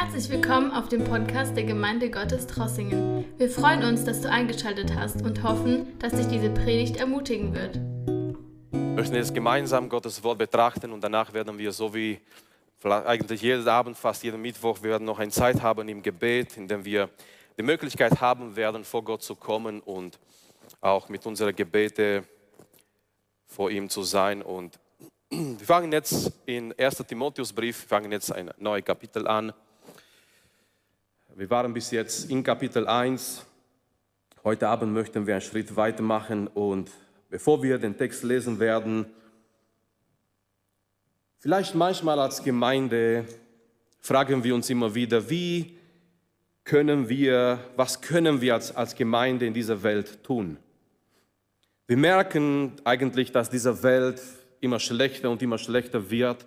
Herzlich willkommen auf dem Podcast der Gemeinde Gottes Trossingen. Wir freuen uns, dass du eingeschaltet hast und hoffen, dass dich diese Predigt ermutigen wird. Wir möchten jetzt gemeinsam Gottes Wort betrachten und danach werden wir so wie eigentlich jeden Abend, fast jeden Mittwoch, werden noch eine Zeit haben im Gebet, in dem wir die Möglichkeit haben werden, vor Gott zu kommen und auch mit unseren Gebeten vor ihm zu sein. Und wir fangen jetzt in 1. Timotheusbrief, wir fangen jetzt ein neues Kapitel an. Wir waren bis jetzt in Kapitel 1. Heute Abend möchten wir einen Schritt weitermachen und bevor wir den Text lesen werden, vielleicht manchmal als Gemeinde fragen wir uns immer wieder, wie können wir, was können wir als, als Gemeinde in dieser Welt tun? Wir merken eigentlich, dass diese Welt immer schlechter und immer schlechter wird.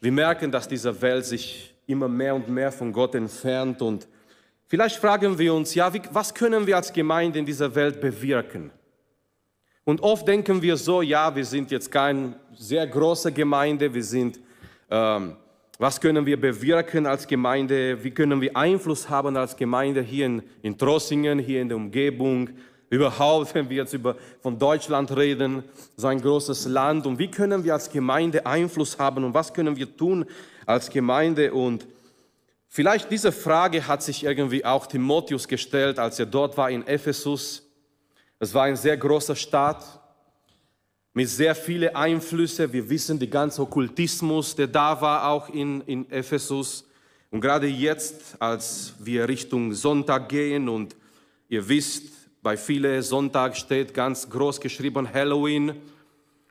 Wir merken, dass diese Welt sich immer mehr und mehr von Gott entfernt und vielleicht fragen wir uns, ja, wie, was können wir als Gemeinde in dieser Welt bewirken? Und oft denken wir so, ja, wir sind jetzt keine sehr große Gemeinde, wir sind ähm, was können wir bewirken als Gemeinde? Wie können wir Einfluss haben als Gemeinde hier in, in Trossingen, hier in der Umgebung? Überhaupt, wenn wir jetzt über, von Deutschland reden, so ein großes Land. Und wie können wir als Gemeinde Einfluss haben und was können wir tun als Gemeinde? Und vielleicht diese Frage hat sich irgendwie auch Timotheus gestellt, als er dort war in Ephesus. Es war ein sehr großer Stadt, mit sehr vielen Einflüssen. Wir wissen, der ganze Okkultismus, der da war, auch in, in Ephesus. Und gerade jetzt, als wir Richtung Sonntag gehen und ihr wisst, bei vielen Sonntag steht ganz groß geschrieben Halloween.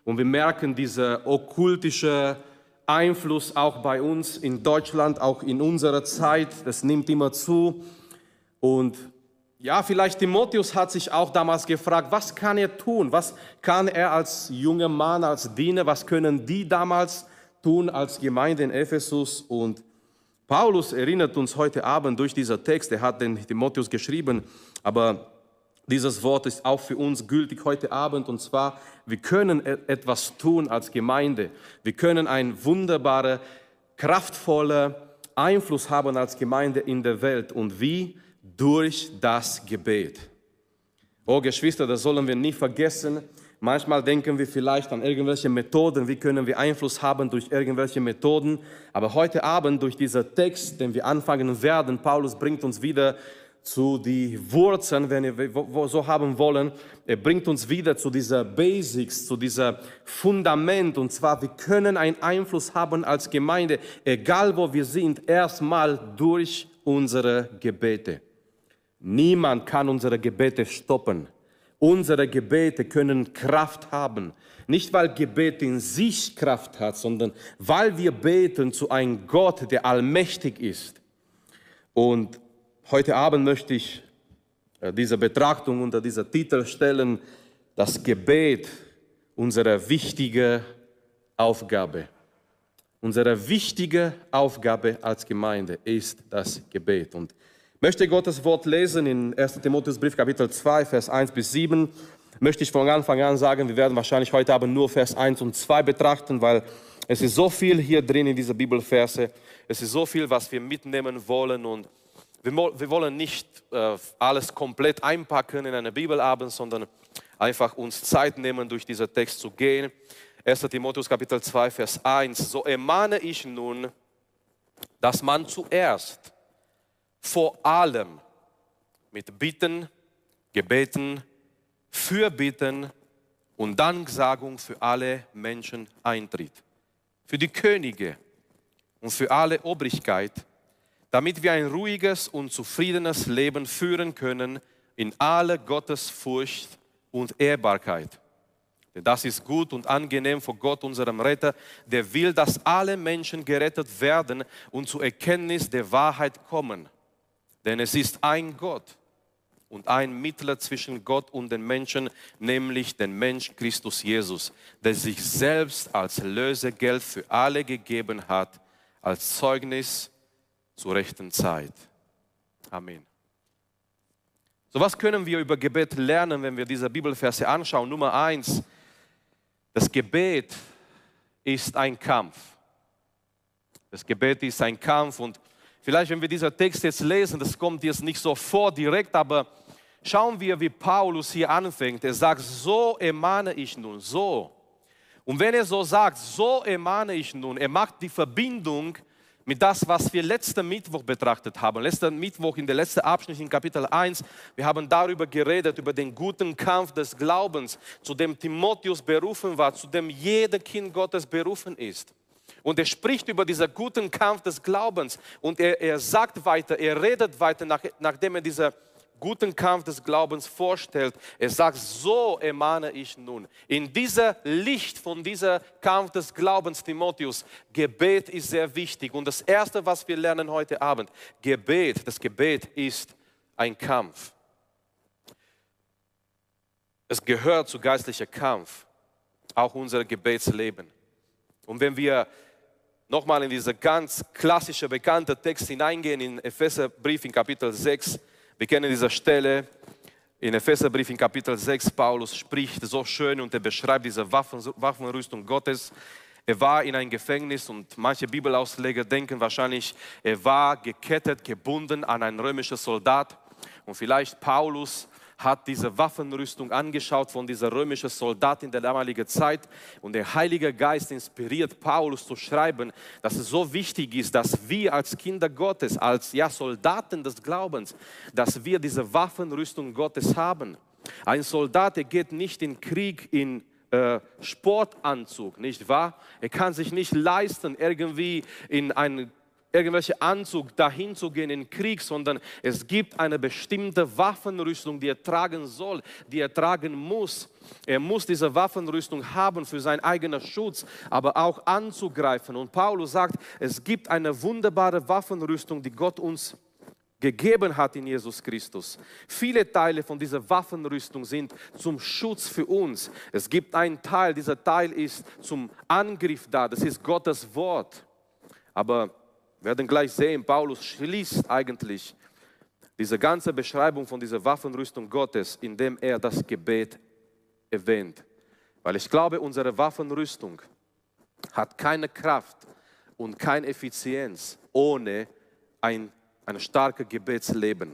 Und wir merken diesen okkultischen Einfluss auch bei uns in Deutschland, auch in unserer Zeit. Das nimmt immer zu. Und ja, vielleicht Timotheus hat sich auch damals gefragt, was kann er tun? Was kann er als junger Mann, als Diener, was können die damals tun als Gemeinde in Ephesus? Und Paulus erinnert uns heute Abend durch diesen Text, er hat den Timotheus geschrieben, aber dieses Wort ist auch für uns gültig heute Abend und zwar, wir können e-, etwas tun als Gemeinde. Wir können einen wunderbaren, kraftvollen Einfluss haben als Gemeinde in der Welt. Und wie? durch das Gebet. Oh Geschwister, das sollen wir nie vergessen. Manchmal denken wir vielleicht an irgendwelche Methoden, wie können wir Einfluss haben durch irgendwelche Methoden. Aber heute Abend durch diesen Text, den wir anfangen werden, Paulus bringt uns wieder zu die Wurzeln, wenn wir so haben wollen. Er bringt uns wieder zu dieser Basics, zu dieser Fundament. Und zwar, wir können einen Einfluss haben als Gemeinde, egal wo wir sind, erstmal durch unsere Gebete. Niemand kann unsere Gebete stoppen. Unsere Gebete können Kraft haben. Nicht weil Gebet in sich Kraft hat, sondern weil wir beten zu einem Gott, der allmächtig ist. Und heute Abend möchte ich äh, diese Betrachtung unter dieser Titel stellen, das Gebet, unsere wichtige Aufgabe. Unsere wichtige Aufgabe als Gemeinde ist das Gebet. Und möchte Gottes Wort lesen in 1. Timotheusbrief Kapitel 2, Vers 1 bis 7. Möchte ich von Anfang an sagen, wir werden wahrscheinlich heute Abend nur Vers 1 und 2 betrachten, weil es ist so viel hier drin in dieser Bibelverse. Es ist so viel, was wir mitnehmen wollen und wir wollen nicht äh, alles komplett einpacken in eine Bibelabend, sondern einfach uns Zeit nehmen, durch diesen Text zu gehen. 1. Timotheus Kapitel 2, Vers 1. So ermahne ich nun, dass man zuerst vor allem mit Bitten, Gebeten, Fürbitten und Danksagung für alle Menschen eintritt. Für die Könige und für alle Obrigkeit, damit wir ein ruhiges und zufriedenes Leben führen können in aller Gottesfurcht und Ehrbarkeit. Denn das ist gut und angenehm vor Gott, unserem Retter, der will, dass alle Menschen gerettet werden und zur Erkenntnis der Wahrheit kommen. Denn es ist ein Gott und ein Mittler zwischen Gott und den Menschen, nämlich den Mensch Christus Jesus, der sich selbst als Lösegeld für alle gegeben hat, als Zeugnis zur rechten Zeit. Amen. So was können wir über Gebet lernen, wenn wir diese Bibelverse anschauen? Nummer eins, das Gebet ist ein Kampf. Das Gebet ist ein Kampf und Vielleicht, wenn wir diesen Text jetzt lesen, das kommt jetzt nicht so vor direkt, aber schauen wir, wie Paulus hier anfängt. Er sagt, so ermahne ich nun, so. Und wenn er so sagt, so ermahne ich nun, er macht die Verbindung mit das, was wir letzten Mittwoch betrachtet haben. Letzten Mittwoch in der letzten Abschnitt in Kapitel 1, wir haben darüber geredet, über den guten Kampf des Glaubens, zu dem Timotheus berufen war, zu dem jeder Kind Gottes berufen ist. Und er spricht über diesen guten Kampf des Glaubens und er, er sagt weiter, er redet weiter, nach, nachdem er diese guten Kampf des Glaubens vorstellt. Er sagt, so ermahne ich nun. In dieser Licht von dieser Kampf des Glaubens, Timotheus, Gebet ist sehr wichtig. Und das Erste, was wir lernen heute Abend, Gebet, das Gebet ist ein Kampf. Es gehört zu geistlicher Kampf, auch unser Gebetsleben. Und wenn wir nochmal in diese ganz klassische, bekannte Text hineingehen, in Epheserbrief in Kapitel 6, wir kennen diese Stelle in Epheserbrief in Kapitel 6. Paulus spricht so schön und er beschreibt diese Waffen, Waffenrüstung Gottes. Er war in ein Gefängnis und manche Bibelausleger denken wahrscheinlich, er war gekettet, gebunden an einen römischen Soldat. Und vielleicht Paulus hat diese Waffenrüstung angeschaut von dieser römischen Soldat in der damaligen Zeit und der Heilige Geist inspiriert Paulus zu schreiben, dass es so wichtig ist, dass wir als Kinder Gottes, als ja, Soldaten des Glaubens, dass wir diese Waffenrüstung Gottes haben. Ein Soldat, der geht nicht in Krieg in äh, Sportanzug, nicht wahr? Er kann sich nicht leisten, irgendwie in einen irgendwelche Anzug dahin zu gehen in Krieg, sondern es gibt eine bestimmte Waffenrüstung, die er tragen soll, die er tragen muss. Er muss diese Waffenrüstung haben für seinen eigenen Schutz, aber auch anzugreifen. Und Paulus sagt, es gibt eine wunderbare Waffenrüstung, die Gott uns gegeben hat in Jesus Christus. Viele Teile von dieser Waffenrüstung sind zum Schutz für uns. Es gibt einen Teil, dieser Teil ist zum Angriff da, das ist Gottes Wort. Aber wir werden gleich sehen, Paulus schließt eigentlich diese ganze Beschreibung von dieser Waffenrüstung Gottes, indem er das Gebet erwähnt. Weil ich glaube, unsere Waffenrüstung hat keine Kraft und keine Effizienz ohne ein, ein starkes Gebetsleben.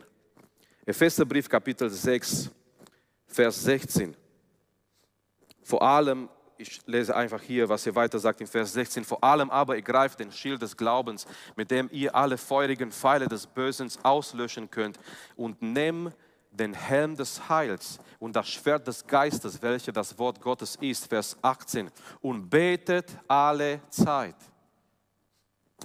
Epheserbrief Kapitel 6, Vers 16. Vor allem ich lese einfach hier, was er weiter sagt in Vers 16. Vor allem aber ergreift den Schild des Glaubens, mit dem ihr alle feurigen Pfeile des Bösen auslöschen könnt und nehmt den Helm des Heils und das Schwert des Geistes, welches das Wort Gottes ist, Vers 18, und betet alle Zeit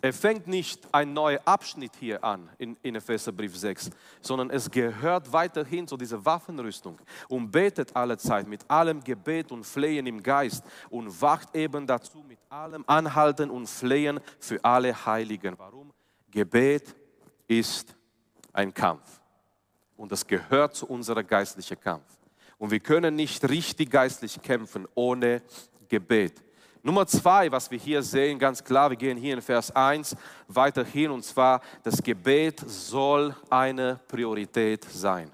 er fängt nicht ein neuer Abschnitt hier an in, in Epheserbrief 6, sondern es gehört weiterhin zu dieser Waffenrüstung und betet alle Zeit mit allem Gebet und Flehen im Geist und wacht eben dazu mit allem Anhalten und Flehen für alle Heiligen. Warum? Gebet ist ein Kampf und das gehört zu unserem geistlichen Kampf. Und wir können nicht richtig geistlich kämpfen ohne Gebet. Nummer zwei, was wir hier sehen, ganz klar, wir gehen hier in Vers 1 weiterhin, und zwar, das Gebet soll eine Priorität sein.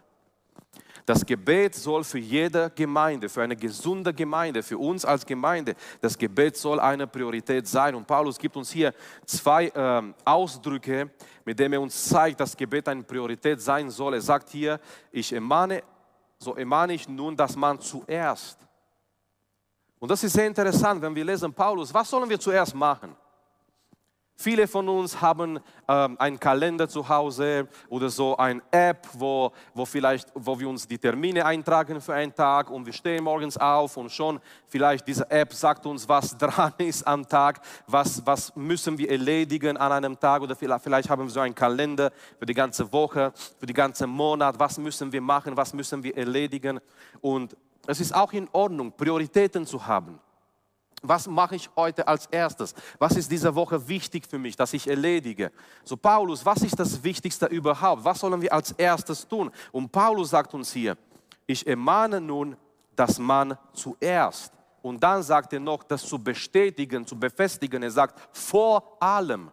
Das Gebet soll für jede Gemeinde, für eine gesunde Gemeinde, für uns als Gemeinde, das Gebet soll eine Priorität sein. Und Paulus gibt uns hier zwei ähm, Ausdrücke, mit denen er uns zeigt, dass Gebet eine Priorität sein soll. Er sagt hier, ich ermahne, so ermahne ich nun, dass man zuerst und das ist sehr interessant, wenn wir lesen Paulus, was sollen wir zuerst machen? Viele von uns haben ähm, einen Kalender zu Hause oder so eine App, wo, wo, vielleicht, wo wir uns die Termine eintragen für einen Tag und wir stehen morgens auf und schon vielleicht diese App sagt uns, was dran ist am Tag, was, was müssen wir erledigen an einem Tag oder vielleicht, vielleicht haben wir so einen Kalender für die ganze Woche, für die ganze Monat, was müssen wir machen, was müssen wir erledigen und es ist auch in Ordnung, Prioritäten zu haben. Was mache ich heute als erstes? Was ist diese Woche wichtig für mich, dass ich erledige? So Paulus, was ist das Wichtigste überhaupt? Was sollen wir als erstes tun? Und Paulus sagt uns hier, ich ermahne nun, dass man zuerst, und dann sagt er noch, das zu bestätigen, zu befestigen, er sagt vor allem,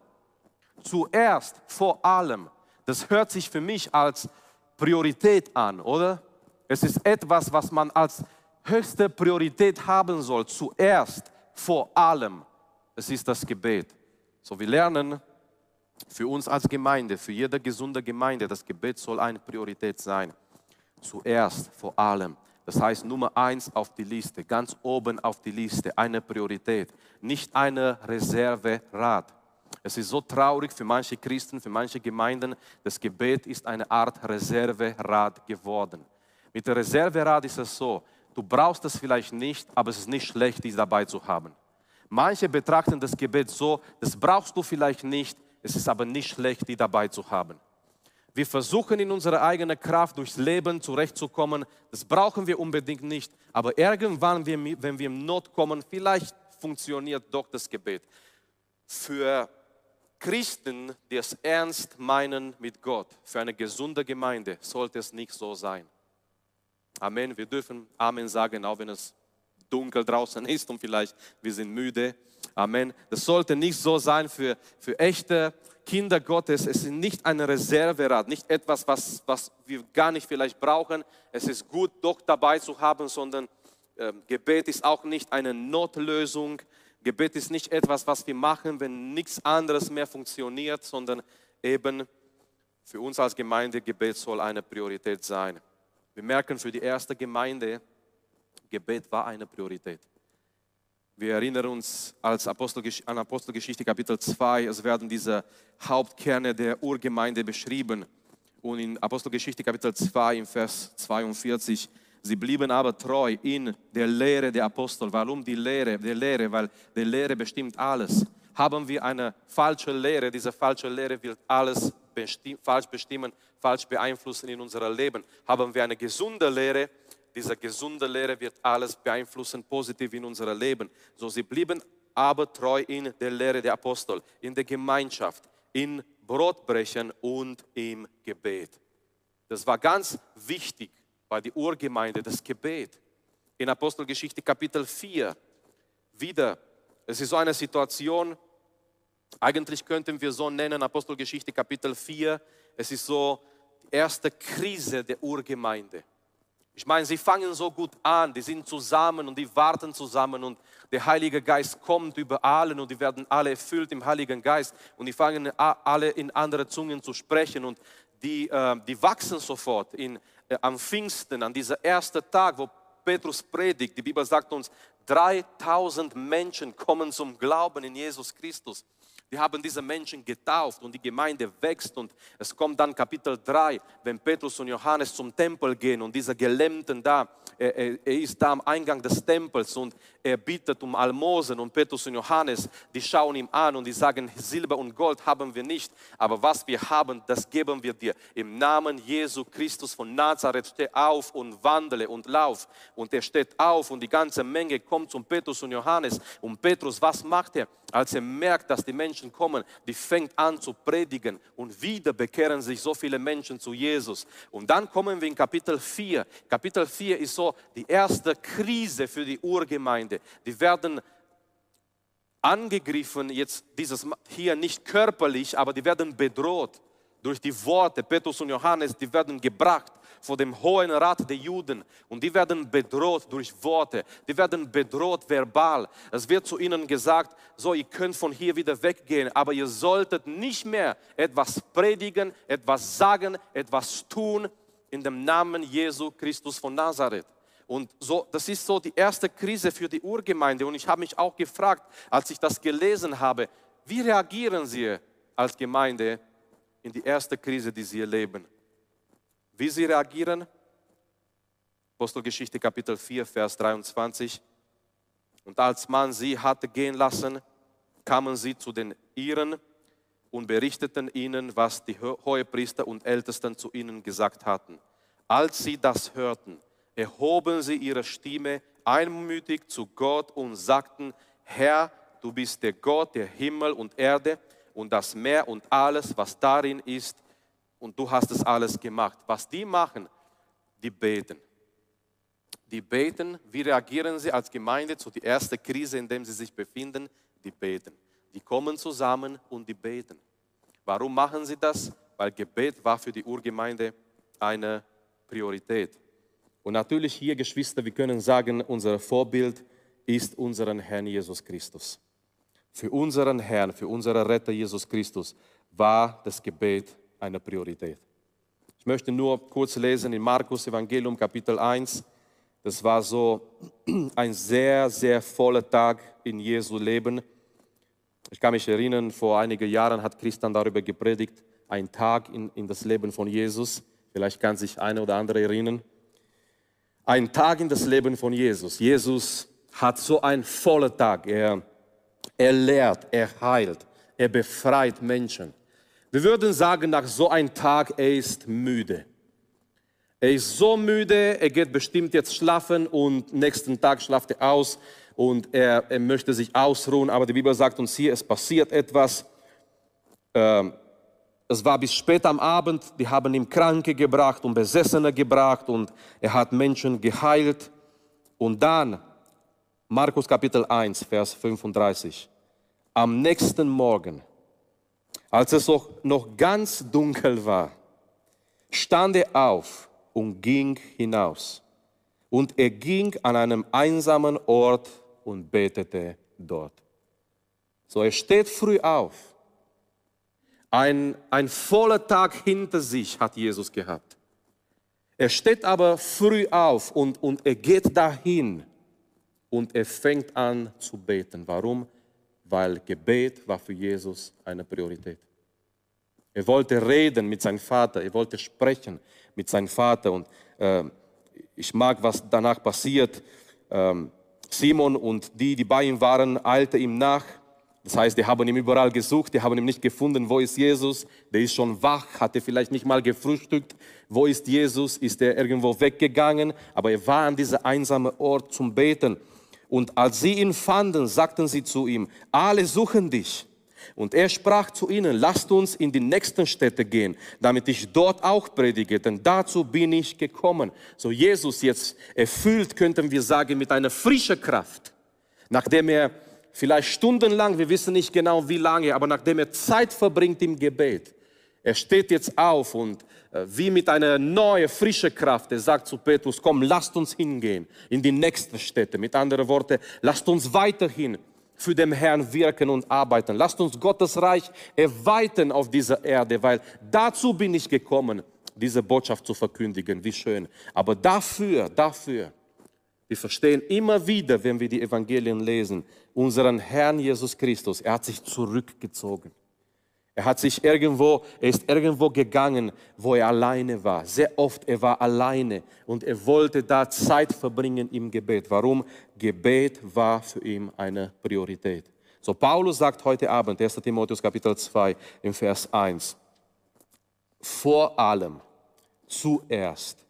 zuerst vor allem. Das hört sich für mich als Priorität an, oder? Es ist etwas, was man als höchste Priorität haben soll, zuerst, vor allem. Es ist das Gebet. So, wir lernen, Für uns als Gemeinde, für jede gesunde Gemeinde, das Gebet soll eine Priorität sein. Zuerst, vor allem. Das heißt Nummer eins auf die Liste, ganz oben auf die Liste, eine Priorität, nicht eine Reserverad. Es ist so traurig für manche Christen, für manche Gemeinden, das Gebet ist eine Art Reserverad geworden. Mit der Reserverad ist es so, du brauchst es vielleicht nicht, aber es ist nicht schlecht, dies dabei zu haben. Manche betrachten das Gebet so, das brauchst du vielleicht nicht, es ist aber nicht schlecht, die dabei zu haben. Wir versuchen in unserer eigenen Kraft durchs Leben zurechtzukommen. Das brauchen wir unbedingt nicht. Aber irgendwann, wenn wir in Not kommen, vielleicht funktioniert doch das Gebet. Für Christen, die es ernst meinen mit Gott, für eine gesunde Gemeinde, sollte es nicht so sein. Amen. Wir dürfen Amen sagen, auch wenn es dunkel draußen ist und vielleicht wir sind müde. Amen. Das sollte nicht so sein für, für echte Kinder Gottes, es ist nicht ein Reserverad, nicht etwas, was, was wir gar nicht vielleicht brauchen. Es ist gut, doch dabei zu haben, sondern äh, Gebet ist auch nicht eine Notlösung. Gebet ist nicht etwas, was wir machen, wenn nichts anderes mehr funktioniert, sondern eben für uns als Gemeinde, Gebet soll eine Priorität sein. Wir merken für die erste Gemeinde, Gebet war eine Priorität. Wir erinnern uns als Apostelgesch an Apostelgeschichte Kapitel 2, es werden diese Hauptkerne der Urgemeinde beschrieben. Und in Apostelgeschichte Kapitel 2 im Vers 42, sie blieben aber treu in der Lehre der Apostel. Warum die Lehre? Die Lehre, weil die Lehre bestimmt alles. Haben wir eine falsche Lehre, diese falsche Lehre wird alles falsch bestimmen, falsch beeinflussen in unserem Leben. Haben wir eine gesunde Lehre, diese gesunde Lehre wird alles beeinflussen, positiv in unser Leben. So, sie blieben aber treu in der Lehre der Apostel, in der Gemeinschaft, in Brotbrechen und im Gebet. Das war ganz wichtig bei der Urgemeinde, das Gebet. In Apostelgeschichte Kapitel 4 wieder, es ist so eine Situation, eigentlich könnten wir so nennen, Apostelgeschichte Kapitel 4, es ist so die erste Krise der Urgemeinde. Ich meine, sie fangen so gut an, die sind zusammen und die warten zusammen und der Heilige Geist kommt über allen und die werden alle erfüllt im Heiligen Geist und die fangen alle in andere Zungen zu sprechen und die, äh, die wachsen sofort in, äh, am Pfingsten, an dieser ersten Tag, wo Petrus predigt. Die Bibel sagt uns, 3000 Menschen kommen zum Glauben in Jesus Christus. Wir haben diese Menschen getauft und die Gemeinde wächst und es kommt dann Kapitel 3, wenn Petrus und Johannes zum Tempel gehen und dieser Gelähmten da, er, er, ist da am Eingang des Tempels und er bittet um Almosen und Petrus und Johannes, die schauen ihm an und die sagen, Silber und Gold haben wir nicht, aber was wir haben, das geben wir dir. Im Namen Jesu Christus von Nazareth, steh auf und wandle und lauf. Und er steht auf und die ganze Menge kommt zum Petrus und Johannes. Und Petrus, was macht er? Als er merkt, dass die Menschen kommen, die fängt an zu predigen und wieder bekehren sich so viele Menschen zu Jesus. Und dann kommen wir in Kapitel 4. Kapitel 4 ist so die erste Krise für die Urgemeinde. Die werden angegriffen, jetzt dieses hier nicht körperlich, aber die werden bedroht durch die Worte. Petrus und Johannes, die werden gebracht vor dem Hohen Rat der Juden und die werden bedroht durch Worte, die werden bedroht verbal. Es wird zu ihnen gesagt, so ihr könnt von hier wieder weggehen, aber ihr solltet nicht mehr etwas predigen, etwas sagen, etwas tun in dem Namen Jesu Christus von Nazareth. Und so, das ist so die erste Krise für die Urgemeinde. Und ich habe mich auch gefragt, als ich das gelesen habe, wie reagieren Sie als Gemeinde in die erste Krise, die Sie erleben? Wie sie reagieren? Apostelgeschichte Kapitel 4, Vers 23. Und als man sie hatte gehen lassen, kamen sie zu den Iren und berichteten ihnen, was die Hohepriester und Ältesten zu ihnen gesagt hatten. Als sie das hörten, erhoben sie ihre Stimme einmütig zu Gott und sagten, Herr, du bist der Gott der Himmel und Erde und das Meer und alles, was darin ist, und du hast es alles gemacht. Was die machen, die beten. Die beten, wie reagieren sie als Gemeinde zu der ersten Krise, in der sie sich befinden? Die beten. Die kommen zusammen und die beten. Warum machen sie das? Weil Gebet war für die Urgemeinde eine Priorität. Und natürlich hier, Geschwister, wir können sagen, unser Vorbild ist unseren Herrn Jesus Christus. Für unseren Herrn, für unseren Retter Jesus Christus war das Gebet eine Priorität. Ich möchte nur kurz lesen in Markus Evangelium Kapitel 1. Das war so ein sehr, sehr voller Tag in Jesu Leben. Ich kann mich erinnern, vor einigen Jahren hat Christian darüber gepredigt, ein Tag in, in das Leben von Jesus. Vielleicht kann sich einer oder andere erinnern. Ein Tag in das Leben von Jesus. Jesus hat so einen vollen Tag. Er, er lehrt, er heilt, er befreit Menschen. Wir würden sagen, nach so einem Tag, er ist müde. Er ist so müde, er geht bestimmt jetzt schlafen und nächsten Tag schlaft er aus und er, er möchte sich ausruhen. Aber die Bibel sagt uns hier, es passiert etwas. Ähm, es war bis spät am Abend, die haben ihm Kranke gebracht und Besessene gebracht und er hat Menschen geheilt. Und dann, Markus Kapitel 1, Vers 35, am nächsten Morgen, als es noch ganz dunkel war, stand er auf und ging hinaus. Und er ging an einem einsamen Ort und betete dort. So, er steht früh auf ein, ein voller Tag hinter sich hat Jesus gehabt. Er steht aber früh auf und, und er geht dahin und er fängt an zu beten. Warum? Weil Gebet war für Jesus eine Priorität. Er wollte reden mit seinem Vater, er wollte sprechen mit seinem Vater. Und äh, ich mag, was danach passiert. Ähm, Simon und die, die bei ihm waren, eilte ihm nach das heißt, die haben ihn überall gesucht, die haben ihn nicht gefunden, wo ist Jesus? Der ist schon wach, hatte vielleicht nicht mal gefrühstückt. Wo ist Jesus? Ist er irgendwo weggegangen? Aber er war an diesem einsamen Ort zum Beten. Und als sie ihn fanden, sagten sie zu ihm, alle suchen dich. Und er sprach zu ihnen, lasst uns in die nächsten Städte gehen, damit ich dort auch predige, denn dazu bin ich gekommen. So Jesus jetzt erfüllt, könnten wir sagen, mit einer frischen Kraft, nachdem er vielleicht stundenlang, wir wissen nicht genau wie lange, aber nachdem er Zeit verbringt im Gebet, er steht jetzt auf und äh, wie mit einer neuen, frischen Kraft, er sagt zu Petrus, komm, lasst uns hingehen in die nächsten Städte. Mit anderen Worten, lasst uns weiterhin für den Herrn wirken und arbeiten. Lasst uns Gottes Reich erweitern auf dieser Erde, weil dazu bin ich gekommen, diese Botschaft zu verkündigen. Wie schön. Aber dafür, dafür wir verstehen immer wieder, wenn wir die Evangelien lesen, unseren Herrn Jesus Christus, er hat sich zurückgezogen. Er hat sich irgendwo, er ist irgendwo gegangen, wo er alleine war. Sehr oft, er war alleine und er wollte da Zeit verbringen im Gebet. Warum? Gebet war für ihn eine Priorität. So, Paulus sagt heute Abend, 1. Timotheus Kapitel 2, im Vers 1, vor allem, zuerst,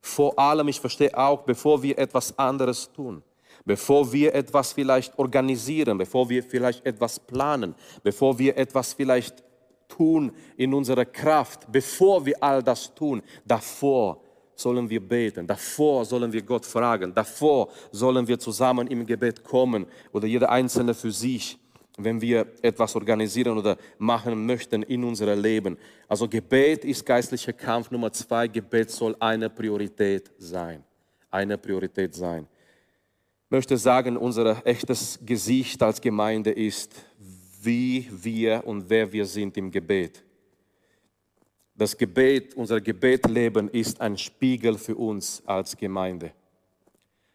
vor allem, ich verstehe auch, bevor wir etwas anderes tun, bevor wir etwas vielleicht organisieren, bevor wir vielleicht etwas planen, bevor wir etwas vielleicht tun in unserer Kraft, bevor wir all das tun, davor sollen wir beten, davor sollen wir Gott fragen, davor sollen wir zusammen im Gebet kommen oder jeder Einzelne für sich wenn wir etwas organisieren oder machen möchten in unserem Leben. Also Gebet ist geistlicher Kampf Nummer zwei. Gebet soll eine Priorität sein. Eine Priorität sein. Ich möchte sagen, unser echtes Gesicht als Gemeinde ist, wie wir und wer wir sind im Gebet. Das Gebet, unser Gebetleben ist ein Spiegel für uns als Gemeinde.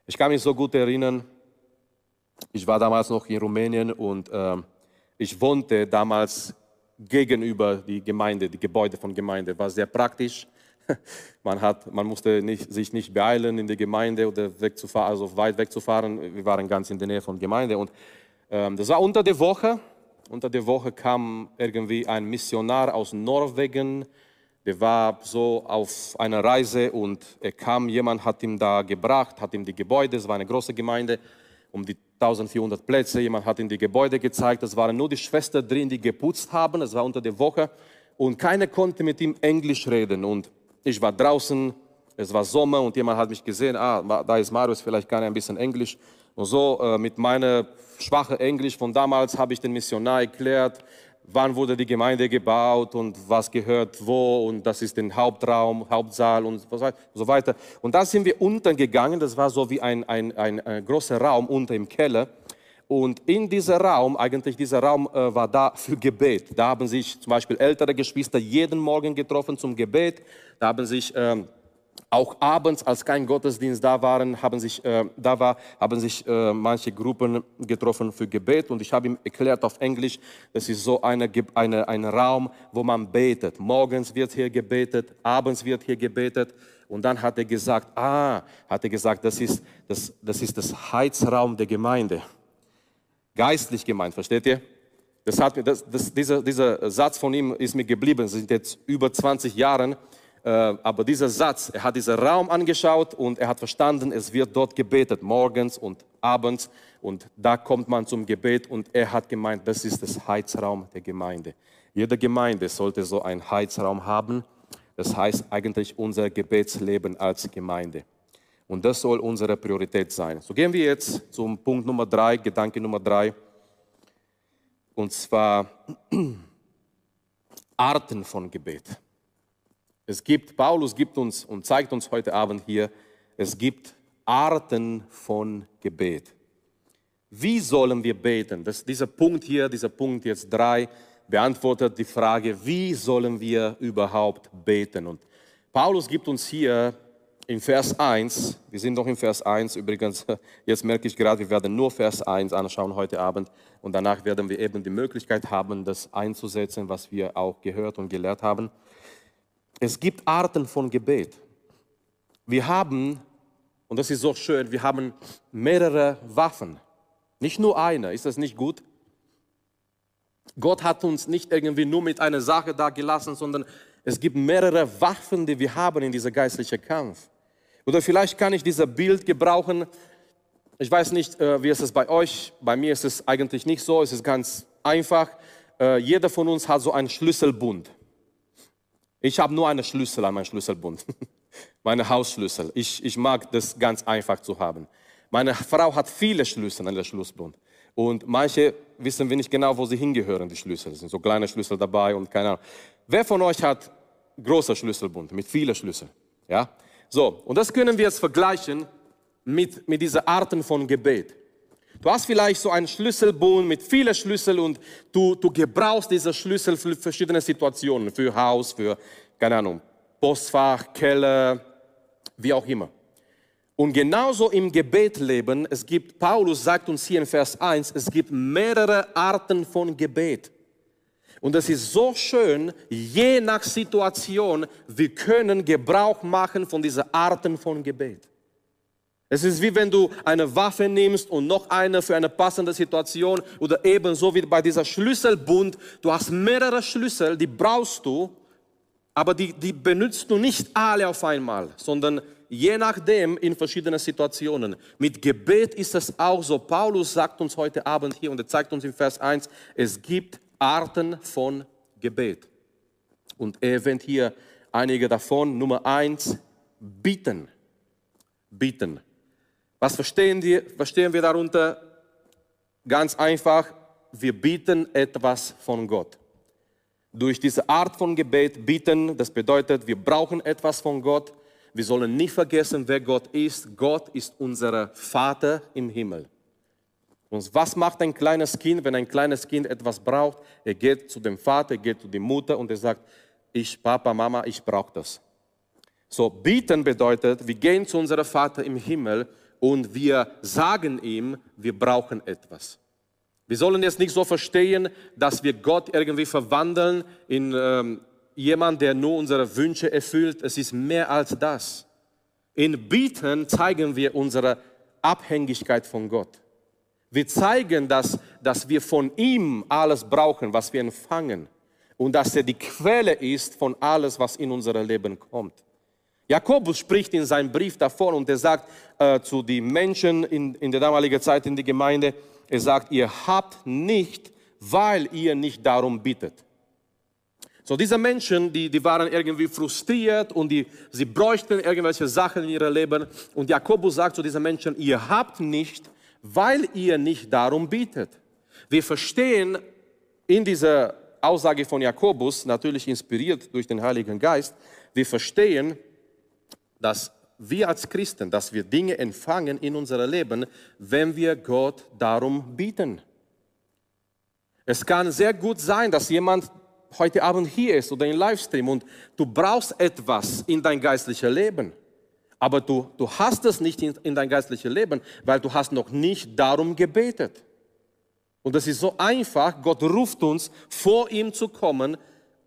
Ich kann mich so gut erinnern, ich war damals noch in Rumänien und äh, ich wohnte damals gegenüber die Gemeinde, die Gebäude von Gemeinde. War sehr praktisch. Man, hat, man musste nicht, sich nicht beeilen in die Gemeinde oder wegzufahren, also weit wegzufahren. Wir waren ganz in der Nähe von Gemeinde und ähm, das war unter der Woche. Unter der Woche kam irgendwie ein Missionar aus Norwegen. Der war so auf einer Reise und er kam, jemand hat ihm da gebracht, hat ihm die Gebäude, es war eine große Gemeinde, um die 1400 Plätze. Jemand hat in die Gebäude gezeigt. Es waren nur die Schwestern drin, die geputzt haben. Es war unter der Woche. Und keiner konnte mit ihm Englisch reden. Und ich war draußen. Es war Sommer und jemand hat mich gesehen. Ah, da ist Marius, vielleicht kann er ein bisschen Englisch. Und so äh, mit meiner schwachen Englisch von damals habe ich den Missionar erklärt, wann wurde die Gemeinde gebaut und was gehört wo und das ist der Hauptraum, Hauptsaal und so weiter. Und da sind wir unten gegangen, das war so wie ein, ein, ein, ein großer Raum unter im Keller Und in diesem Raum, eigentlich dieser Raum äh, war da für Gebet. Da haben sich zum Beispiel ältere Geschwister jeden Morgen getroffen zum Gebet. Da haben sich ähm, auch abends, als kein Gottesdienst da waren, haben sich, äh, da war, haben sich äh, manche Gruppen getroffen für Gebet. Und ich habe ihm erklärt auf Englisch, das ist so eine, eine, ein Raum, wo man betet. Morgens wird hier gebetet, abends wird hier gebetet. Und dann hat er gesagt, ah, hat er gesagt, das ist das, das, ist das Heizraum der Gemeinde. Geistlich gemeint, versteht ihr? Das hat, das, das, dieser, dieser Satz von ihm ist mir geblieben. Das sind jetzt über 20 Jahre. Äh, aber dieser Satz, er hat diesen Raum angeschaut und er hat verstanden, es wird dort gebetet, morgens und abends. Und da kommt man zum Gebet und er hat gemeint, das ist das Heizraum der Gemeinde. Jede Gemeinde sollte so einen Heizraum haben. Das heißt eigentlich unser Gebetsleben als Gemeinde. Und das soll unsere Priorität sein. So gehen wir jetzt zum Punkt Nummer drei, Gedanke Nummer drei. Und zwar Arten von Gebet. Es gibt, Paulus gibt uns und zeigt uns heute Abend hier, es gibt Arten von Gebet. Wie sollen wir beten? Das, dieser Punkt hier, dieser Punkt jetzt drei, beantwortet die Frage, wie sollen wir überhaupt beten? Und Paulus gibt uns hier in Vers 1, wir sind noch in Vers 1 übrigens, jetzt merke ich gerade, wir werden nur Vers 1 anschauen heute Abend und danach werden wir eben die Möglichkeit haben, das einzusetzen, was wir auch gehört und gelehrt haben. Es gibt Arten von Gebet. Wir haben, und das ist so schön, wir haben mehrere Waffen. Nicht nur eine. Ist das nicht gut? Gott hat uns nicht irgendwie nur mit einer Sache da gelassen, sondern es gibt mehrere Waffen, die wir haben in dieser geistlichen Kampf. Oder vielleicht kann ich dieses Bild gebrauchen. Ich weiß nicht, äh, wie ist es bei euch. Bei mir ist es eigentlich nicht so. Es ist ganz einfach. Äh, jeder von uns hat so einen Schlüsselbund. Ich habe nur einen Schlüssel an meinem Schlüsselbund, meine Hausschlüssel. Ich, ich mag das ganz einfach zu haben. Meine Frau hat viele Schlüssel an der Schlüsselbund. Und manche wissen wir nicht genau, wo sie hingehören, die Schlüssel. Es sind so kleine Schlüssel dabei und keine Ahnung. Wer von euch hat großer Schlüsselbund mit vielen Schlüsseln? Ja? So, und das können wir jetzt vergleichen mit, mit dieser Arten von Gebet. Du hast vielleicht so einen Schlüsselbund mit vielen Schlüsseln und du, du gebrauchst diese Schlüssel für verschiedene Situationen, für Haus, für, keine Ahnung, Postfach, Keller, wie auch immer. Und genauso im Gebetleben, es gibt, Paulus sagt uns hier in Vers 1, es gibt mehrere Arten von Gebet. Und es ist so schön, je nach Situation, wir können Gebrauch machen von diesen Arten von Gebet. Es ist wie wenn du eine Waffe nimmst und noch eine für eine passende Situation oder ebenso wie bei dieser Schlüsselbund. Du hast mehrere Schlüssel, die brauchst du, aber die, die benutzt du nicht alle auf einmal, sondern je nachdem in verschiedenen Situationen. Mit Gebet ist es auch so. Paulus sagt uns heute Abend hier und er zeigt uns in Vers 1, es gibt Arten von Gebet. Und er erwähnt hier einige davon. Nummer eins, bieten. Bieten. Was verstehen wir, verstehen wir darunter? Ganz einfach, wir bieten etwas von Gott. Durch diese Art von Gebet bieten, das bedeutet, wir brauchen etwas von Gott. Wir sollen nicht vergessen, wer Gott ist. Gott ist unser Vater im Himmel. Und was macht ein kleines Kind, wenn ein kleines Kind etwas braucht? Er geht zu dem Vater, er geht zu der Mutter und er sagt, ich, Papa, Mama, ich brauche das. So, bieten bedeutet, wir gehen zu unserem Vater im Himmel und wir sagen ihm, wir brauchen etwas. Wir sollen jetzt nicht so verstehen, dass wir Gott irgendwie verwandeln in ähm, jemand, der nur unsere Wünsche erfüllt. Es ist mehr als das. In Bieten zeigen wir unsere Abhängigkeit von Gott. Wir zeigen, dass, dass wir von ihm alles brauchen, was wir empfangen. Und dass er die Quelle ist von alles, was in unser Leben kommt. Jakobus spricht in seinem Brief davon und er sagt äh, zu den Menschen in, in der damaligen Zeit in der Gemeinde, er sagt, ihr habt nicht, weil ihr nicht darum bittet. So, diese Menschen, die, die waren irgendwie frustriert und die, sie bräuchten irgendwelche Sachen in ihrem Leben. Und Jakobus sagt zu diesen Menschen, ihr habt nicht, weil ihr nicht darum bittet. Wir verstehen in dieser Aussage von Jakobus, natürlich inspiriert durch den Heiligen Geist, wir verstehen, dass wir als Christen, dass wir Dinge empfangen in unser Leben, wenn wir Gott darum bieten. Es kann sehr gut sein, dass jemand heute Abend hier ist oder im Livestream und du brauchst etwas in dein geistliches Leben. Aber du, du hast es nicht in, in dein geistliches Leben, weil du hast noch nicht darum gebetet. Und es ist so einfach, Gott ruft uns, vor ihm zu kommen,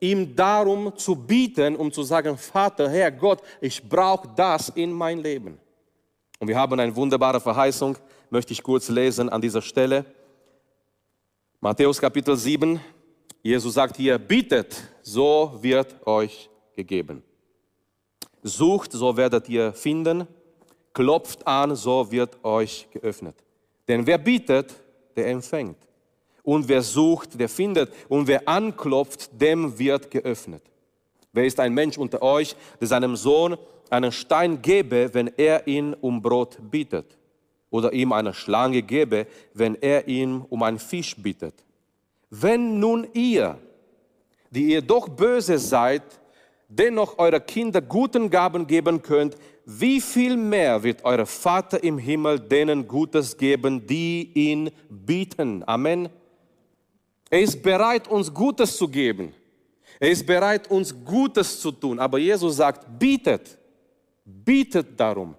ihm darum zu bieten, um zu sagen, Vater, Herr Gott, ich brauche das in mein Leben. Und wir haben eine wunderbare Verheißung, möchte ich kurz lesen an dieser Stelle. Matthäus Kapitel 7, Jesus sagt hier, bittet, so wird euch gegeben. Sucht, so werdet ihr finden. Klopft an, so wird euch geöffnet. Denn wer bittet, der empfängt. Und wer sucht, der findet. Und wer anklopft, dem wird geöffnet. Wer ist ein Mensch unter euch, der seinem Sohn einen Stein gebe, wenn er ihn um Brot bittet? Oder ihm eine Schlange gebe, wenn er ihn um einen Fisch bittet? Wenn nun ihr, die ihr doch böse seid, dennoch eure Kinder guten Gaben geben könnt, wie viel mehr wird euer Vater im Himmel denen Gutes geben, die ihn bieten? Amen. Er ist bereit, uns Gutes zu geben. Er ist bereit, uns Gutes zu tun. Aber Jesus sagt, bietet, bietet darum.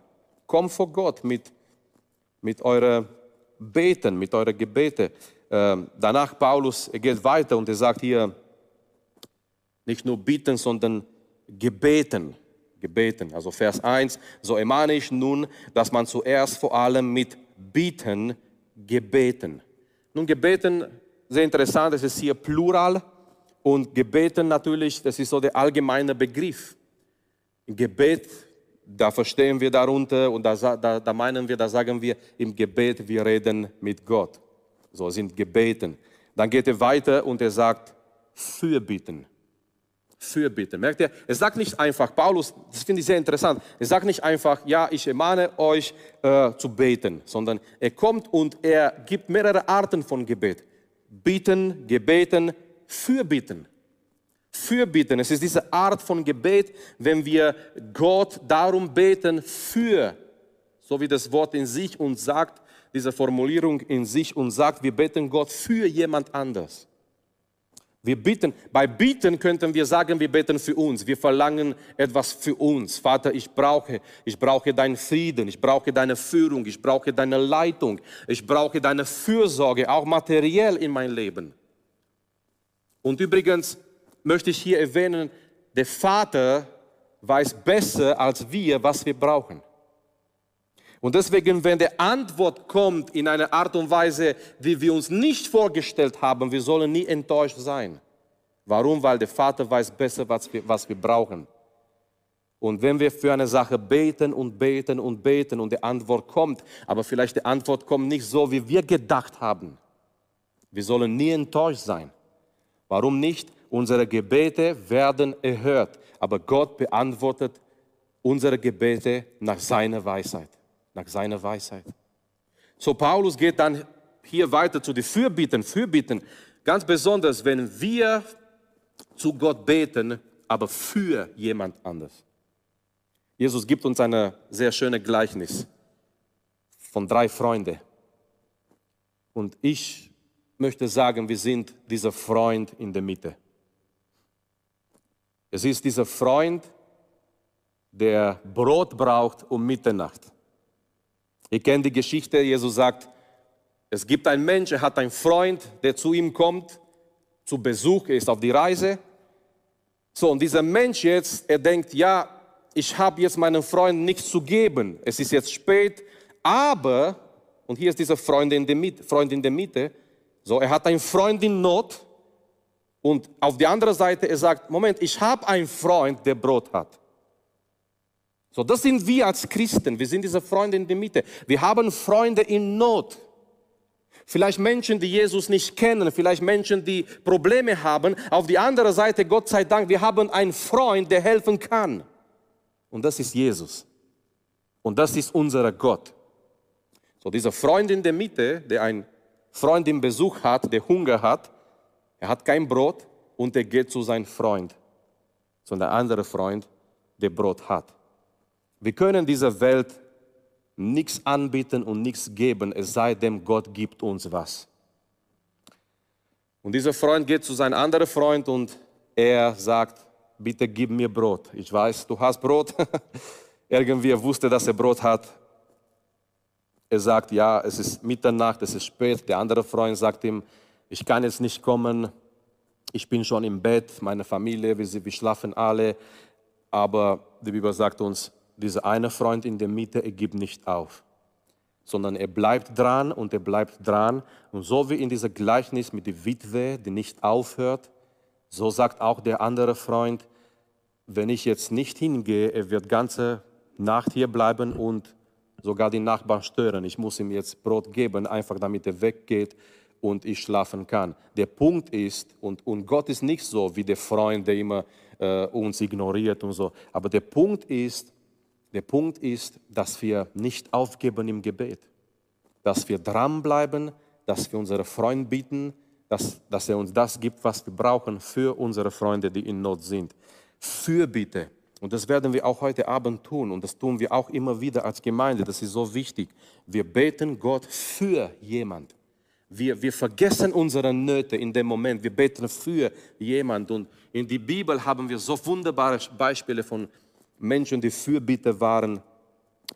Komm vor Gott mit, mit euren Beten, mit euren Gebeten. Ähm, danach Paulus, er geht weiter und er sagt hier, nicht nur bieten, sondern gebeten. Gebeten. Also Vers 1, so ermahne ich nun, dass man zuerst vor allem mit Bieten gebeten. Nun, gebeten, sehr interessant, es ist hier plural und gebeten natürlich, das ist so der allgemeine Begriff. Gebet, da verstehen wir darunter und da, da, da meinen wir, da sagen wir im Gebet, wir reden mit Gott. So sind Gebeten. Dann geht er weiter und er sagt, Fürbitten. Fürbitten. Merkt ihr? Er sagt nicht einfach, Paulus, das finde ich sehr interessant, er sagt nicht einfach, ja, ich ermahne euch äh, zu beten, sondern er kommt und er gibt mehrere Arten von Gebet. Bitten, Gebeten, Fürbitten. Fürbitten. Es ist diese Art von Gebet, wenn wir Gott darum beten für, so wie das Wort in sich uns sagt, diese Formulierung in sich und sagt, wir beten Gott für jemand anders. Wir bitten, bei Bitten könnten wir sagen, wir beten für uns. Wir verlangen etwas für uns. Vater, ich brauche, ich brauche deinen Frieden, ich brauche deine Führung, ich brauche deine Leitung, ich brauche deine Fürsorge, auch materiell in mein Leben. Und übrigens möchte ich hier erwähnen, der Vater weiß besser als wir, was wir brauchen. Und deswegen, wenn die Antwort kommt in einer Art und Weise, wie wir uns nicht vorgestellt haben, wir sollen nie enttäuscht sein. Warum? Weil der Vater weiß besser, was wir, was wir brauchen. Und wenn wir für eine Sache beten und beten und beten und die Antwort kommt, aber vielleicht die Antwort kommt nicht so, wie wir gedacht haben, wir sollen nie enttäuscht sein. Warum nicht? Unsere Gebete werden erhört, aber Gott beantwortet unsere Gebete nach seiner Weisheit nach seiner Weisheit. So, Paulus geht dann hier weiter zu den Fürbitten, Fürbitten, ganz besonders, wenn wir zu Gott beten, aber für jemand anders. Jesus gibt uns eine sehr schöne Gleichnis von drei Freunden. Und ich möchte sagen, wir sind dieser Freund in der Mitte. Es ist dieser Freund, der Brot braucht um Mitternacht. Ihr kennt die Geschichte, Jesus sagt, es gibt einen Mensch, er hat einen Freund, der zu ihm kommt, zu Besuch, er ist auf die Reise. So, und dieser Mensch jetzt, er denkt, ja, ich habe jetzt meinem Freund nichts zu geben. Es ist jetzt spät, aber, und hier ist dieser Freund in der Mitte, Freund in der Mitte so, er hat einen Freund in Not und auf der anderen Seite, er sagt, Moment, ich habe einen Freund, der Brot hat. So, das sind wir als Christen. Wir sind diese Freunde in der Mitte. Wir haben Freunde in Not. Vielleicht Menschen, die Jesus nicht kennen, vielleicht Menschen, die Probleme haben. Auf die andere Seite, Gott sei Dank, wir haben einen Freund, der helfen kann. Und das ist Jesus. Und das ist unser Gott. So, dieser Freund in der Mitte, der einen Freund im Besuch hat, der Hunger hat, er hat kein Brot und er geht zu seinem Freund, zu einem anderen Freund, der Brot hat. Wir können dieser Welt nichts anbieten und nichts geben, es sei denn, Gott gibt uns was. Und dieser Freund geht zu seinem anderen Freund und er sagt, bitte gib mir Brot. Ich weiß, du hast Brot. Irgendwie wusste, dass er Brot hat. Er sagt, ja, es ist Mitternacht, es ist spät. Der andere Freund sagt ihm, ich kann jetzt nicht kommen. Ich bin schon im Bett, meine Familie, wir, wir schlafen alle. Aber die Bibel sagt uns, dieser eine Freund in der Mitte, er gibt nicht auf, sondern er bleibt dran und er bleibt dran. Und so wie in dieser Gleichnis mit der Witwe, die nicht aufhört, so sagt auch der andere Freund, wenn ich jetzt nicht hingehe, er wird ganze Nacht hier bleiben und sogar die Nachbarn stören. Ich muss ihm jetzt Brot geben, einfach damit er weggeht und ich schlafen kann. Der Punkt ist, und, und Gott ist nicht so wie der Freund, der immer äh, uns ignoriert und so, aber der Punkt ist, der Punkt ist, dass wir nicht aufgeben im Gebet, dass wir dranbleiben, dass wir unsere Freunde bieten, dass, dass er uns das gibt, was wir brauchen für unsere Freunde, die in Not sind. Fürbitte. Und das werden wir auch heute Abend tun und das tun wir auch immer wieder als Gemeinde. Das ist so wichtig. Wir beten Gott für jemand. Wir, wir vergessen unsere Nöte in dem Moment. Wir beten für jemand. Und in die Bibel haben wir so wunderbare Beispiele von Menschen, die Fürbitter waren.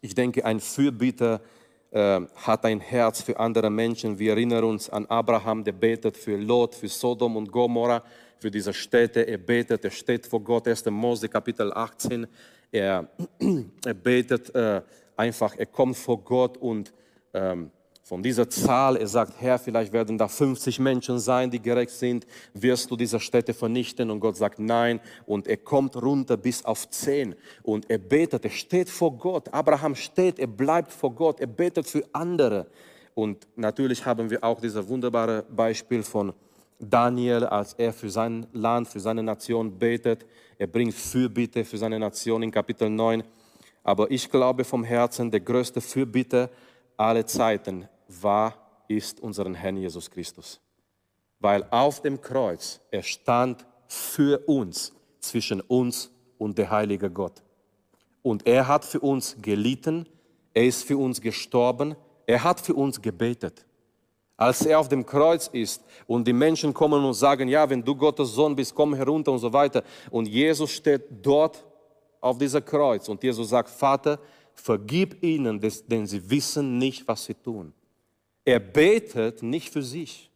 Ich denke, ein Fürbitter äh, hat ein Herz für andere Menschen. Wir erinnern uns an Abraham, der betet für Lot, für Sodom und Gomorra, für diese Städte. Er betet, er steht vor Gott, 1. Mose Kapitel 18. Er, er betet äh, einfach, er kommt vor Gott und ähm, von dieser Zahl, er sagt, Herr, vielleicht werden da 50 Menschen sein, die gerecht sind, wirst du diese Städte vernichten? Und Gott sagt, nein. Und er kommt runter bis auf 10 und er betet, er steht vor Gott. Abraham steht, er bleibt vor Gott, er betet für andere. Und natürlich haben wir auch dieses wunderbare Beispiel von Daniel, als er für sein Land, für seine Nation betet. Er bringt Fürbitte für seine Nation in Kapitel 9. Aber ich glaube vom Herzen, der größte Fürbitte aller Zeiten war, ist unseren Herrn Jesus Christus. Weil auf dem Kreuz er stand für uns, zwischen uns und der heilige Gott. Und er hat für uns gelitten, er ist für uns gestorben, er hat für uns gebetet. Als er auf dem Kreuz ist und die Menschen kommen und sagen, ja, wenn du Gottes Sohn bist, komm herunter und so weiter. Und Jesus steht dort auf dieser Kreuz und Jesus sagt, Vater, vergib ihnen, denn sie wissen nicht, was sie tun. Er betet nicht für sich.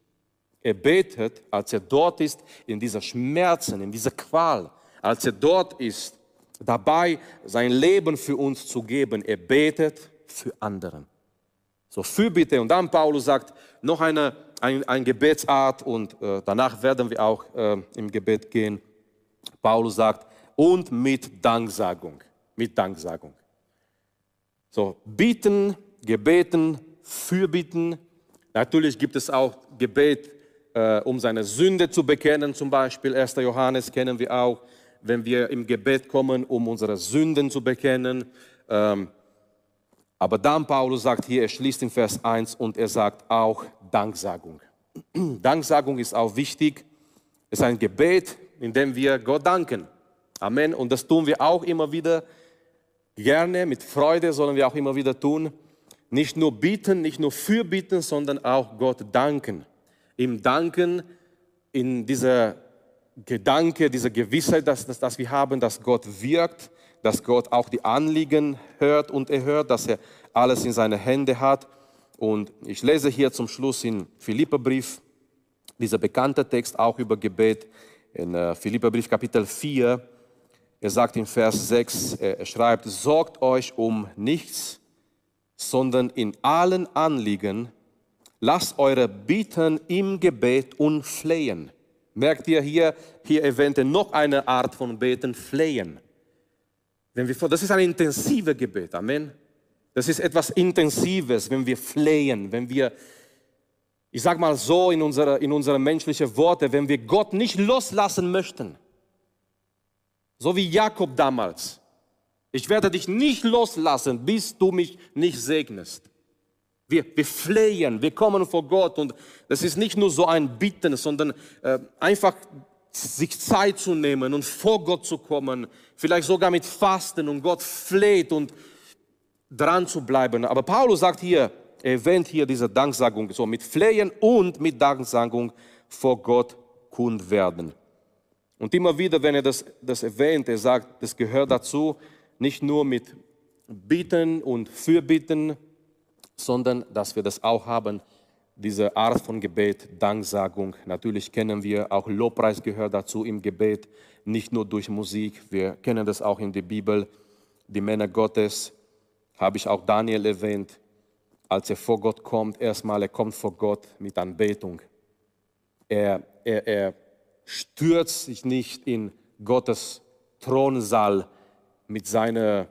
Er betet, als er dort ist, in dieser Schmerzen, in dieser Qual, als er dort ist, dabei sein Leben für uns zu geben. Er betet für anderen. So Fürbitte. Und dann Paulus sagt, noch eine, ein, ein Gebetsart und äh, danach werden wir auch äh, im Gebet gehen. Paulus sagt, und mit Danksagung. Mit Danksagung. So, bitten, gebeten, Fürbitten. Natürlich gibt es auch Gebet, äh, um seine Sünde zu bekennen, zum Beispiel 1. Johannes kennen wir auch, wenn wir im Gebet kommen, um unsere Sünden zu bekennen. Ähm, aber dann Paulus sagt hier, er schließt in Vers 1 und er sagt auch Danksagung. Danksagung ist auch wichtig. Es ist ein Gebet, in dem wir Gott danken. Amen. Und das tun wir auch immer wieder gerne, mit Freude sollen wir auch immer wieder tun. Nicht nur bieten, nicht nur fürbieten, sondern auch Gott danken. Ihm danken in dieser Gedanke, dieser Gewissheit, dass, dass, dass wir haben, dass Gott wirkt, dass Gott auch die Anliegen hört und erhört, dass er alles in seine Hände hat. Und ich lese hier zum Schluss in Philipperbrief, dieser bekannte Text auch über Gebet, in äh, Philipperbrief Kapitel 4. Er sagt in Vers 6, er schreibt, sorgt euch um nichts, sondern in allen Anliegen lasst eure Bitten im Gebet und Flehen. Merkt ihr hier, hier erwähnt er noch eine Art von Beten, Flehen. Wenn wir, das ist ein intensives Gebet, Amen. Das ist etwas Intensives, wenn wir flehen, wenn wir, ich sage mal so in unsere, in unsere menschlichen Worte, wenn wir Gott nicht loslassen möchten. So wie Jakob damals. Ich werde dich nicht loslassen, bis du mich nicht segnest. Wir, wir flehen, wir kommen vor Gott und das ist nicht nur so ein Bitten, sondern äh, einfach sich Zeit zu nehmen und vor Gott zu kommen, vielleicht sogar mit Fasten und Gott fleht und dran zu bleiben. Aber Paulus sagt hier, er erwähnt hier diese Danksagung, so mit Flehen und mit Danksagung vor Gott kund werden. Und immer wieder, wenn er das, das erwähnt, er sagt, das gehört dazu, nicht nur mit Bitten und Fürbitten, sondern dass wir das auch haben, diese Art von Gebet, Danksagung. Natürlich kennen wir auch Lobpreis gehört dazu im Gebet, nicht nur durch Musik. Wir kennen das auch in der Bibel. Die Männer Gottes, habe ich auch Daniel erwähnt, als er vor Gott kommt, erstmal, er kommt vor Gott mit Anbetung. Er, er, er stürzt sich nicht in Gottes Thronsaal mit seiner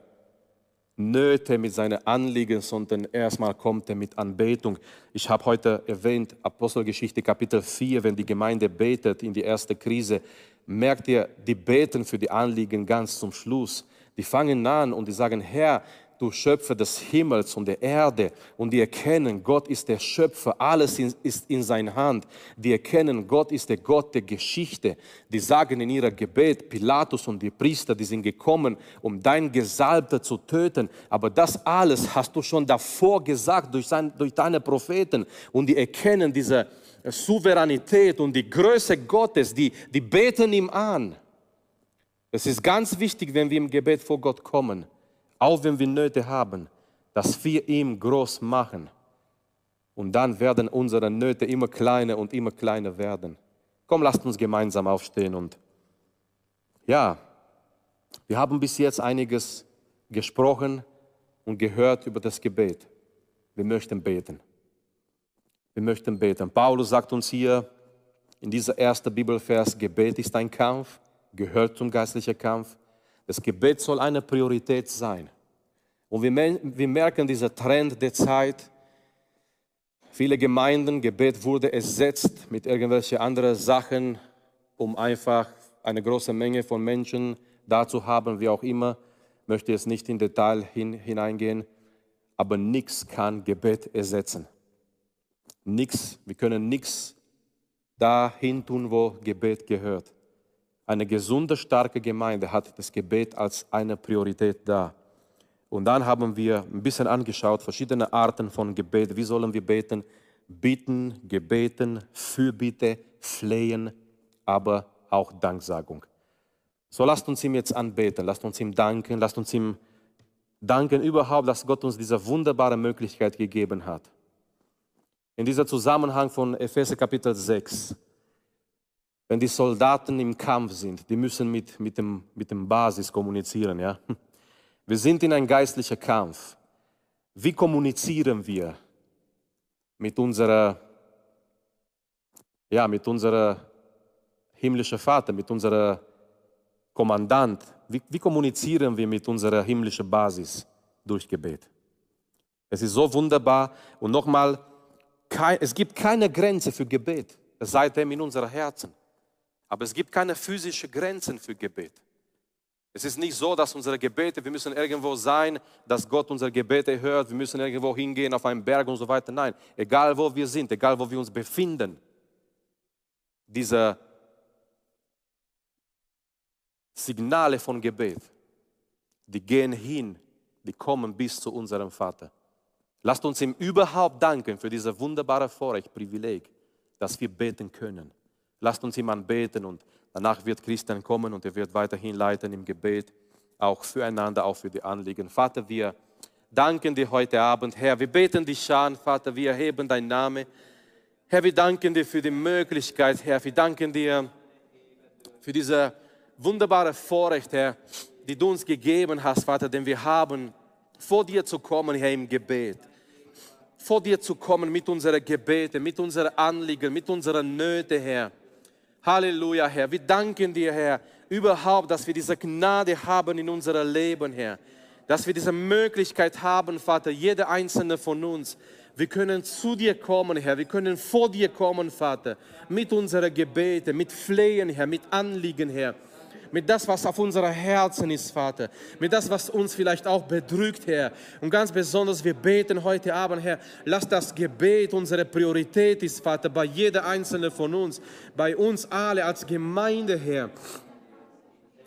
Nöte, mit seinen Anliegen, sondern erstmal kommt er mit Anbetung. Ich habe heute erwähnt, Apostelgeschichte Kapitel 4, wenn die Gemeinde betet in die erste Krise, merkt ihr, die beten für die Anliegen ganz zum Schluss. Die fangen an und die sagen, Herr, du Schöpfer des Himmels und der Erde und die erkennen, Gott ist der Schöpfer, alles ist in seiner Hand. Die erkennen, Gott ist der Gott der Geschichte. Die sagen in ihrer Gebet, Pilatus und die Priester, die sind gekommen, um dein Gesalbter zu töten. Aber das alles hast du schon davor gesagt durch, sein, durch deine Propheten und die erkennen diese Souveränität und die Größe Gottes, die, die beten ihm an. Es ist ganz wichtig, wenn wir im Gebet vor Gott kommen auch wenn wir Nöte haben, dass wir ihm groß machen. Und dann werden unsere Nöte immer kleiner und immer kleiner werden. Komm, lasst uns gemeinsam aufstehen und ja, wir haben bis jetzt einiges gesprochen und gehört über das Gebet. Wir möchten beten. Wir möchten beten. Paulus sagt uns hier in dieser ersten Bibelvers, Gebet ist ein Kampf, gehört zum geistlichen Kampf. Das Gebet soll eine Priorität sein. Und wir, merken diesen Trend der Zeit. Viele Gemeinden, Gebet wurde ersetzt mit irgendwelchen anderen Sachen, um einfach eine große Menge von Menschen da zu haben, wie auch immer. Ich möchte jetzt nicht in Detail hin, hineingehen, aber nichts kann Gebet ersetzen. Nichts, wir können nichts dahin tun, wo Gebet gehört. Eine gesunde, starke Gemeinde hat das Gebet als eine Priorität da. Und dann haben wir ein bisschen angeschaut, verschiedene Arten von Gebet. Wie sollen wir beten? Bitten, gebeten, Fürbitte, flehen, aber auch Danksagung. So lasst uns ihm jetzt anbeten, lasst uns ihm danken, lasst uns ihm danken überhaupt, dass Gott uns diese wunderbare Möglichkeit gegeben hat. In dieser Zusammenhang von Epheser Kapitel 6 wenn die Soldaten im Kampf sind, die müssen mit, mit, dem, mit dem Basis kommunizieren. Ja? Wir sind in einem geistlichen Kampf. Wie kommunizieren wir mit unserer, ja, mit unserer himmlischen Vater, mit unserer Kommandant? Wie, wie kommunizieren wir mit unserer himmlischen Basis durch Gebet? Es ist so wunderbar und nochmal, es gibt keine Grenze für Gebet, seitdem in unseren Herzen. Aber es gibt keine physischen Grenzen für Gebet. Es ist nicht so, dass unsere Gebete, wir müssen irgendwo sein, dass Gott unsere Gebete hört, wir müssen irgendwo hingehen auf einen Berg und so weiter. Nein, egal wo wir sind, egal wo wir uns befinden, diese Signale von Gebet, die gehen hin, die kommen bis zu unserem Vater. Lasst uns ihm überhaupt danken für diese wunderbare Vorrecht, Privileg, dass wir beten können. Lasst uns ihm anbeten und danach wird Christian kommen und er wird weiterhin leiten im Gebet, auch füreinander, auch für die Anliegen. Vater, wir danken dir heute Abend, Herr. Wir beten dich an, Vater, wir erheben deinen Namen. Herr, wir danken dir für die Möglichkeit, Herr. Wir danken dir für diese wunderbare Vorrecht, Herr, die du uns gegeben hast, Vater, denn wir haben vor dir zu kommen, Herr, im Gebet vor dir zu kommen mit unseren Gebeten, mit unseren Anliegen, mit unseren Nöten, Herr. Halleluja, Herr. Wir danken dir, Herr, überhaupt, dass wir diese Gnade haben in unserem Leben, Herr. Dass wir diese Möglichkeit haben, Vater, jeder einzelne von uns. Wir können zu dir kommen, Herr. Wir können vor dir kommen, Vater, mit unseren Gebeten, mit Flehen, Herr, mit Anliegen, Herr. Mit das, was auf unserer Herzen ist, Vater, mit das, was uns vielleicht auch bedrückt, Herr. Und ganz besonders, wir beten heute Abend, Herr, lass das Gebet unsere Priorität ist, Vater, bei jeder einzelnen von uns, bei uns alle als Gemeinde, Herr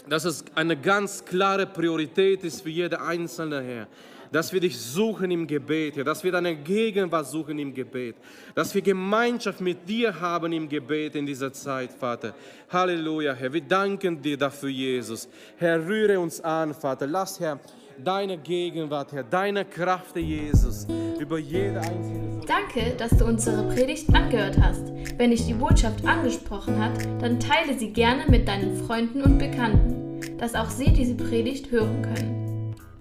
dass es eine ganz klare Priorität ist für jede Einzelne, Herr. Dass wir dich suchen im Gebet, Herr. Dass wir deine Gegenwart suchen im Gebet. Dass wir Gemeinschaft mit dir haben im Gebet in dieser Zeit, Vater. Halleluja, Herr. Wir danken dir dafür, Jesus. Herr, rühre uns an, Vater. Lass, Herr, deine Gegenwart, Herr, deine Kraft, Jesus, über jede einzelne. Danke, dass du unsere Predigt angehört hast. Wenn dich die Botschaft angesprochen hat, dann teile sie gerne mit deinen Freunden und Bekannten, dass auch sie diese Predigt hören können.